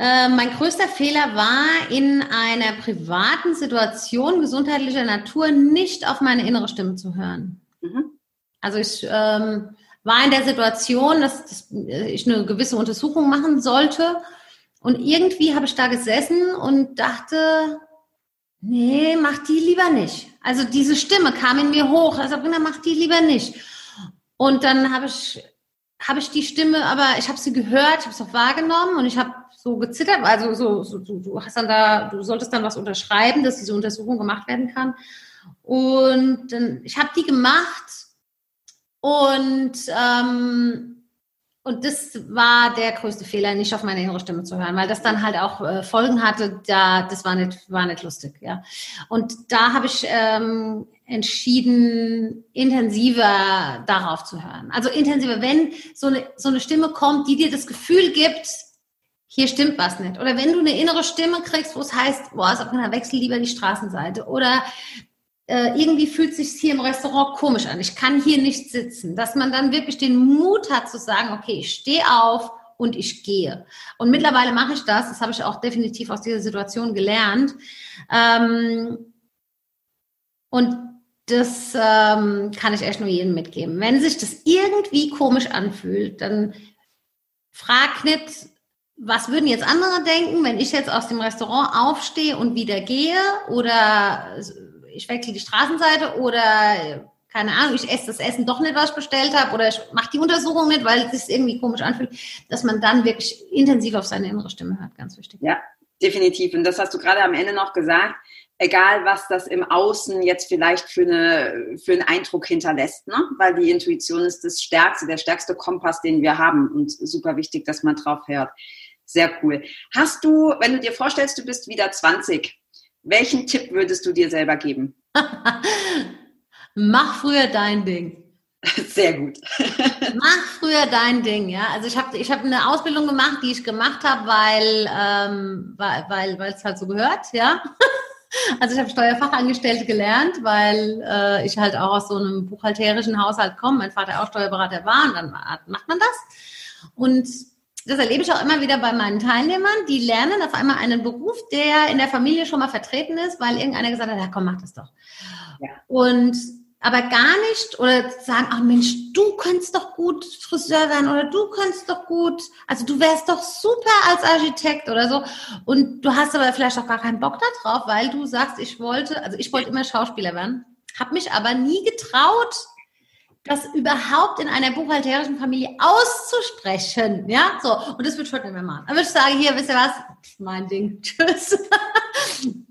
Äh, mein größter Fehler war, in einer privaten Situation gesundheitlicher Natur nicht auf meine innere Stimme zu hören. Mhm. Also ich ähm, war in der Situation, dass, dass, ich eine gewisse Untersuchung machen sollte. Und irgendwie habe ich da gesessen und dachte, nee, mach die lieber nicht. Also diese Stimme kam in mir hoch, also mach die lieber nicht. Und dann habe ich, habe ich die Stimme, aber ich habe sie gehört, ich habe es auch wahrgenommen und ich habe so gezittert, also so, so du, du hast dann da, du solltest dann was unterschreiben, dass diese Untersuchung gemacht werden kann. Und dann, ich habe die gemacht und ähm, und das war der größte Fehler, nicht auf meine innere Stimme zu hören, weil das dann halt auch äh, Folgen hatte. Da, das war nicht, war nicht lustig, ja. Und da habe ich ähm, entschieden, intensiver darauf zu hören. Also intensiver, wenn so eine so eine Stimme kommt, die dir das Gefühl gibt, hier stimmt was nicht. Oder wenn du eine innere Stimme kriegst, wo es heißt, boah, sag mal, wechsel lieber die Straßenseite. Oder äh, irgendwie fühlt sich hier im Restaurant komisch an. Ich kann hier nicht sitzen. Dass man dann wirklich den Mut hat zu sagen, okay, ich stehe auf und ich gehe. Und mittlerweile mache ich das. Das habe ich auch definitiv aus dieser Situation gelernt. Ähm, und das ähm, kann ich echt nur jedem mitgeben. Wenn sich das irgendwie komisch anfühlt, dann frag nicht, was würden jetzt andere denken, wenn ich jetzt aus dem Restaurant aufstehe und wieder gehe oder ich wechsle die Straßenseite oder keine Ahnung, ich esse das Essen doch nicht, was ich bestellt habe oder ich mache die Untersuchung nicht, weil es sich irgendwie komisch anfühlt, dass man dann wirklich intensiv auf seine innere Stimme hört, ganz wichtig. Ja, definitiv. Und das hast du gerade am Ende noch gesagt, egal was das im Außen jetzt vielleicht für, eine, für einen Eindruck hinterlässt, ne? weil die Intuition ist das Stärkste, der stärkste Kompass, den wir haben und super wichtig, dass man drauf hört. Sehr cool. Hast du, wenn du dir vorstellst, du bist wieder 20, welchen Tipp würdest du dir selber geben? *laughs* Mach früher dein Ding. *laughs* Sehr gut. *laughs* Mach früher dein Ding, ja. Also ich habe ich hab eine Ausbildung gemacht, die ich gemacht habe, weil ähm, weil weil es halt so gehört, ja. Also ich habe Steuerfachangestellte gelernt, weil äh, ich halt auch aus so einem buchhalterischen Haushalt komme. Mein Vater auch Steuerberater war und dann macht man das. Und das erlebe ich auch immer wieder bei meinen Teilnehmern, die lernen auf einmal einen Beruf, der in der Familie schon mal vertreten ist, weil irgendeiner gesagt hat, ja komm, mach das doch. Ja. Und aber gar nicht oder sagen, ach Mensch, du könntest doch gut Friseur werden oder du könntest doch gut, also du wärst doch super als Architekt oder so. Und du hast aber vielleicht auch gar keinen Bock darauf, weil du sagst, ich wollte, also ich wollte immer Schauspieler werden, habe mich aber nie getraut, das überhaupt in einer buchhalterischen Familie auszusprechen, ja, so. Und das wird schon mehr machen. Aber ich sage hier, wisst ihr was, mein Ding, *laughs* tschüss.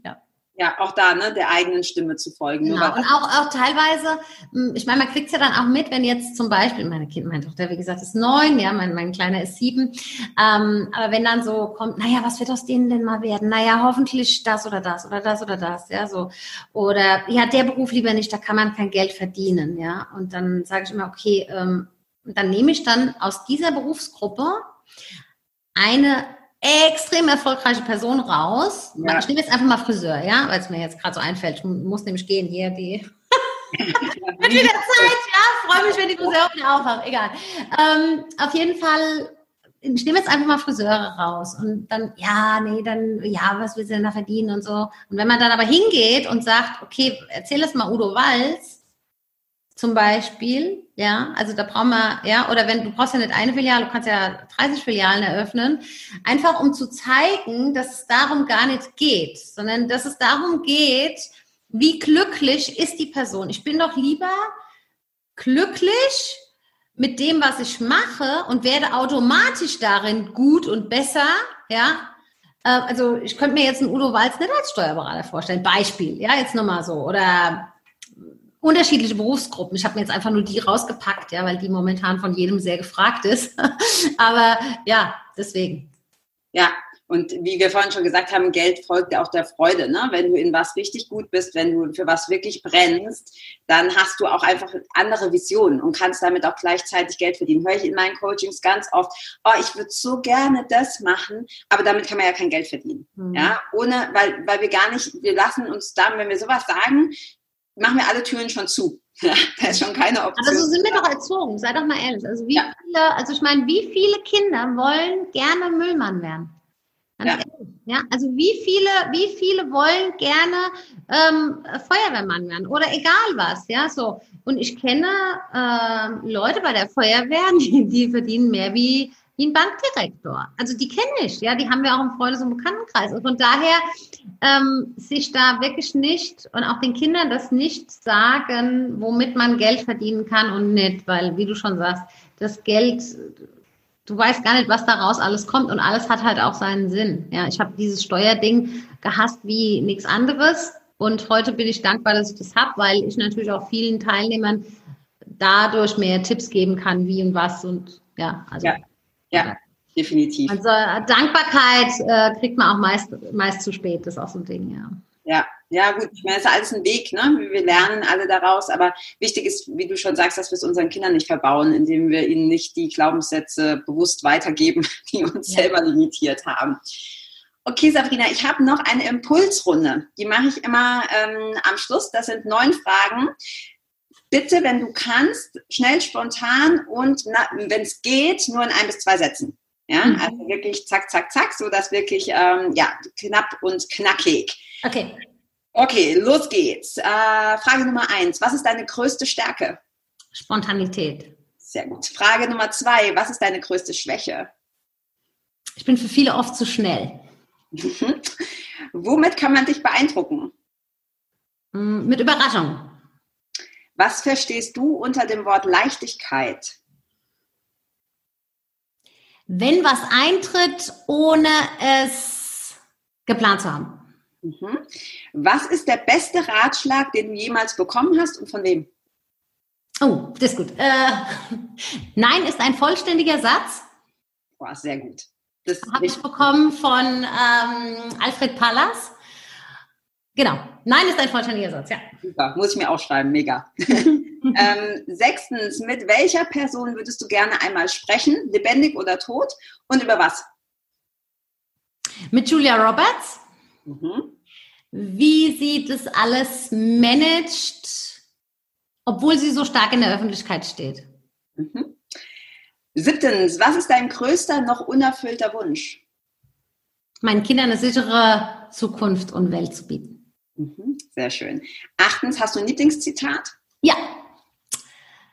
ja ja, auch da, ne, der eigenen Stimme zu folgen. Genau. Und auch, auch teilweise, hm, ich meine, man kriegt es ja dann auch mit, wenn jetzt zum Beispiel, meine Kind, meine Tochter, wie gesagt, ist neun, ja, mein, mein Kleiner ist sieben, ähm, aber wenn dann so kommt, naja, was wird aus denen denn mal werden? Naja, hoffentlich das oder das oder das oder das, ja, so. Oder, ja, der Beruf lieber nicht, da kann man kein Geld verdienen, ja. Und dann sage ich immer, okay, ähm, dann nehme ich dann aus dieser Berufsgruppe eine extrem erfolgreiche Person raus. Ja. Ich nehme jetzt einfach mal Friseur, ja, weil es mir jetzt gerade so einfällt. Ich muss nämlich gehen hier, die. *laughs* Mit wieder Zeit, ja, freue mich, wenn die Friseur wieder aufwacht. Egal. Ähm, auf jeden Fall, ich nehme jetzt einfach mal Friseure raus und dann, ja, nee, dann, ja, was willst du denn da verdienen und so. Und wenn man dann aber hingeht und sagt, okay, erzähl das mal Udo Walz, zum Beispiel, ja, also da brauchen wir, ja, oder wenn du brauchst ja nicht eine Filiale, du kannst ja 30 Filialen eröffnen, einfach um zu zeigen, dass es darum gar nicht geht, sondern dass es darum geht, wie glücklich ist die Person. Ich bin doch lieber glücklich mit dem, was ich mache und werde automatisch darin gut und besser, ja. Äh, also ich könnte mir jetzt einen Udo Walz nicht als Steuerberater vorstellen. Beispiel, ja, jetzt nochmal so. Oder unterschiedliche Berufsgruppen. Ich habe mir jetzt einfach nur die rausgepackt, ja, weil die momentan von jedem sehr gefragt ist. *laughs* Aber ja, deswegen. Ja, und wie wir vorhin schon gesagt haben, Geld folgt ja auch der Freude. Ne? Wenn du in was richtig gut bist, wenn du für was wirklich brennst, dann hast du auch einfach andere Visionen und kannst damit auch gleichzeitig Geld verdienen. Höre ich in meinen Coachings ganz oft, oh, ich würde so gerne das machen, aber damit kann man ja kein Geld verdienen. Mhm. Ja, ohne, weil, weil wir gar nicht, wir lassen uns dann, wenn wir sowas sagen, machen wir alle Türen schon zu. *laughs* da ist schon keine Option. Aber so sind wir doch erzogen, sei doch mal ehrlich. Also wie ja. viele, also ich meine, wie viele Kinder wollen gerne Müllmann werden? Ja. ja. also wie viele, wie viele wollen gerne ähm, Feuerwehrmann werden oder egal was, ja, so. Und ich kenne äh, Leute bei der Feuerwehr, *laughs* die, die verdienen mehr wie wie ein Bankdirektor. Also die kenne ich, ja, die haben wir auch im Freundes- und Bekanntenkreis. Und von daher ähm, sich da wirklich nicht und auch den Kindern das nicht sagen, womit man Geld verdienen kann und nicht, weil, wie du schon sagst, das Geld, du weißt gar nicht, was daraus alles kommt und alles hat halt auch seinen Sinn. Ja, ich habe dieses Steuerding gehasst wie nichts anderes und heute bin ich dankbar, dass ich das habe, weil ich natürlich auch vielen Teilnehmern dadurch mehr Tipps geben kann, wie und was und ja, also. Ja. Ja, definitiv. Also äh, Dankbarkeit äh, kriegt man auch meist, meist zu spät, das ist auch so ein Ding, ja. Ja, ja, gut, ich meine, es ist alles ein Weg, ne? Wir lernen alle daraus, aber wichtig ist, wie du schon sagst, dass wir es unseren Kindern nicht verbauen, indem wir ihnen nicht die Glaubenssätze bewusst weitergeben, *laughs* die uns ja. selber limitiert haben. Okay, Sabrina, ich habe noch eine Impulsrunde. Die mache ich immer ähm, am Schluss. Das sind neun Fragen bitte, wenn du kannst, schnell, spontan und wenn es geht, nur in ein bis zwei Sätzen. Ja, mhm. also wirklich zack, zack, zack, so dass wirklich, ähm, ja, knapp und knackig. Okay. Okay, los geht's. Äh, Frage Nummer eins. Was ist deine größte Stärke? Spontanität. Sehr gut. Frage Nummer zwei. Was ist deine größte Schwäche? Ich bin für viele oft zu schnell. Womit kann man dich beeindrucken? Mm, mit Überraschung. Was verstehst du unter dem Wort Leichtigkeit? Wenn was eintritt, ohne es geplant zu haben. Mhm. Was ist der beste Ratschlag, den du jemals bekommen hast und von wem? Oh, das ist gut. Äh, *laughs* nein ist ein vollständiger Satz. Boah, sehr gut. Das habe ich bekommen von ähm, Alfred Pallas. Genau. Nein ist ein vollständiger Satz, ja. Super, muss ich mir aufschreiben, mega. *laughs* ähm, sechstens, mit welcher Person würdest du gerne einmal sprechen, lebendig oder tot und über was? Mit Julia Roberts. Mhm. Wie sie das alles managt, obwohl sie so stark in der Öffentlichkeit steht? Mhm. Siebtens, was ist dein größter noch unerfüllter Wunsch? Meinen Kindern eine sichere Zukunft und Welt zu bieten. Mhm, sehr schön. Achtens, hast du ein Lieblingszitat? Ja,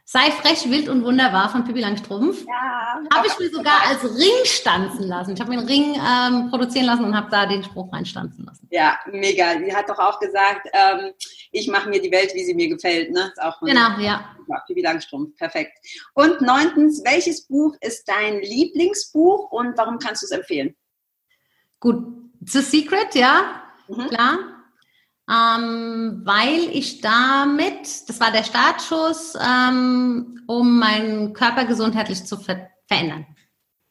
Sei frech, wild und wunderbar von Pippi Langstrumpf. Ja. Habe ich mir sogar als Ring stanzen lassen. Ich habe mir einen Ring ähm, produzieren lassen und habe da den Spruch reinstanzen lassen. Ja, mega. Sie hat doch auch gesagt, ähm, ich mache mir die Welt, wie sie mir gefällt. Ne? Ist auch genau, ja. ja. Pippi Langstrumpf, perfekt. Und neuntens, welches Buch ist dein Lieblingsbuch und warum kannst du es empfehlen? Gut, The Secret, ja, mhm. klar ähm, weil ich damit, das war der Startschuss, ähm, um meinen Körper gesundheitlich zu ver verändern.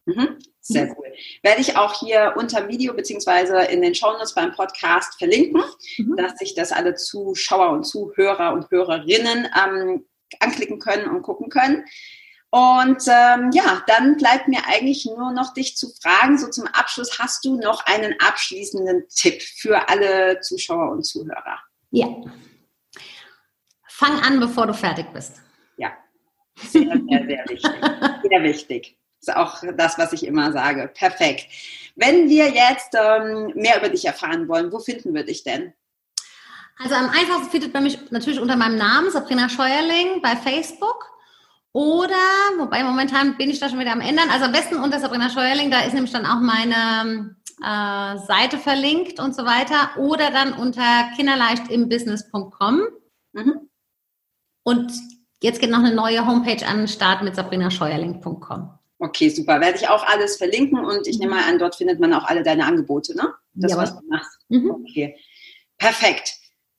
Mhm. Sehr cool. Werde ich auch hier unter Video beziehungsweise in den Shownotes beim Podcast verlinken, mhm. dass sich das alle Zuschauer und Zuhörer und Hörerinnen ähm, anklicken können und gucken können. Und ähm, ja, dann bleibt mir eigentlich nur noch dich zu fragen, so zum Abschluss, hast du noch einen abschließenden Tipp für alle Zuschauer und Zuhörer? Ja. Fang an, bevor du fertig bist. Ja, sehr, sehr, sehr wichtig. Sehr wichtig. Das ist auch das, was ich immer sage. Perfekt. Wenn wir jetzt ähm, mehr über dich erfahren wollen, wo finden wir dich denn? Also am einfachsten findet man mich natürlich unter meinem Namen, Sabrina Scheuerling, bei Facebook. Oder, wobei momentan bin ich da schon wieder am ändern. Also am besten unter Sabrina Scheuerling, da ist nämlich dann auch meine äh, Seite verlinkt und so weiter. Oder dann unter kinderleichtimbusiness.com. Mhm. Und jetzt geht noch eine neue Homepage an den Start mit sabrinascheuerling.com. Okay, super. Werde ich auch alles verlinken und ich nehme mal an, dort findet man auch alle deine Angebote, ne? Das, ja, was du machst. Mhm. Okay. Perfekt.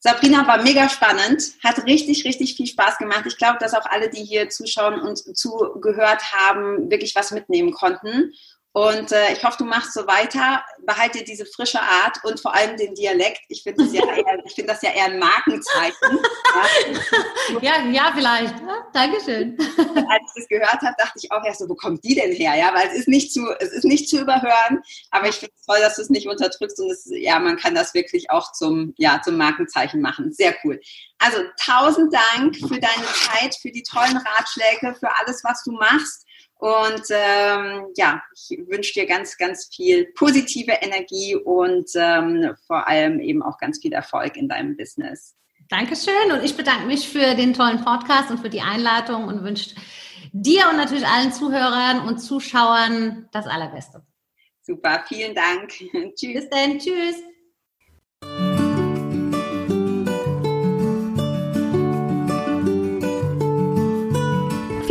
Sabrina war mega spannend, hat richtig, richtig viel Spaß gemacht. Ich glaube, dass auch alle, die hier zuschauen und zugehört haben, wirklich was mitnehmen konnten. Und äh, ich hoffe, du machst so weiter, behalte diese frische Art und vor allem den Dialekt. Ich finde das, ja *laughs* find das ja eher ein Markenzeichen. ja, ja, vielleicht. Ja, Dankeschön. Als ich das gehört habe, dachte ich auch erst so, wo kommt die denn her? Ja, weil es ist nicht zu, es ist nicht zu überhören, aber ich finde es toll, dass du es nicht unterdrückst und es, ja, man kann das wirklich auch zum, ja, zum Markenzeichen machen. Sehr cool. Also tausend Dank für deine Zeit, für die tollen Ratschläge, für alles, was du machst. Und ähm, ja, ich wünsche dir ganz, ganz viel positive Energie und ähm, vor allem eben auch ganz viel Erfolg in deinem Business. Dankeschön und ich bedanke mich für den tollen Podcast und für die Einladung und wünsche dir und natürlich allen Zuhörern und Zuschauern das Allerbeste. Super, vielen Dank. *laughs* tschüss. Bis dann, tschüss.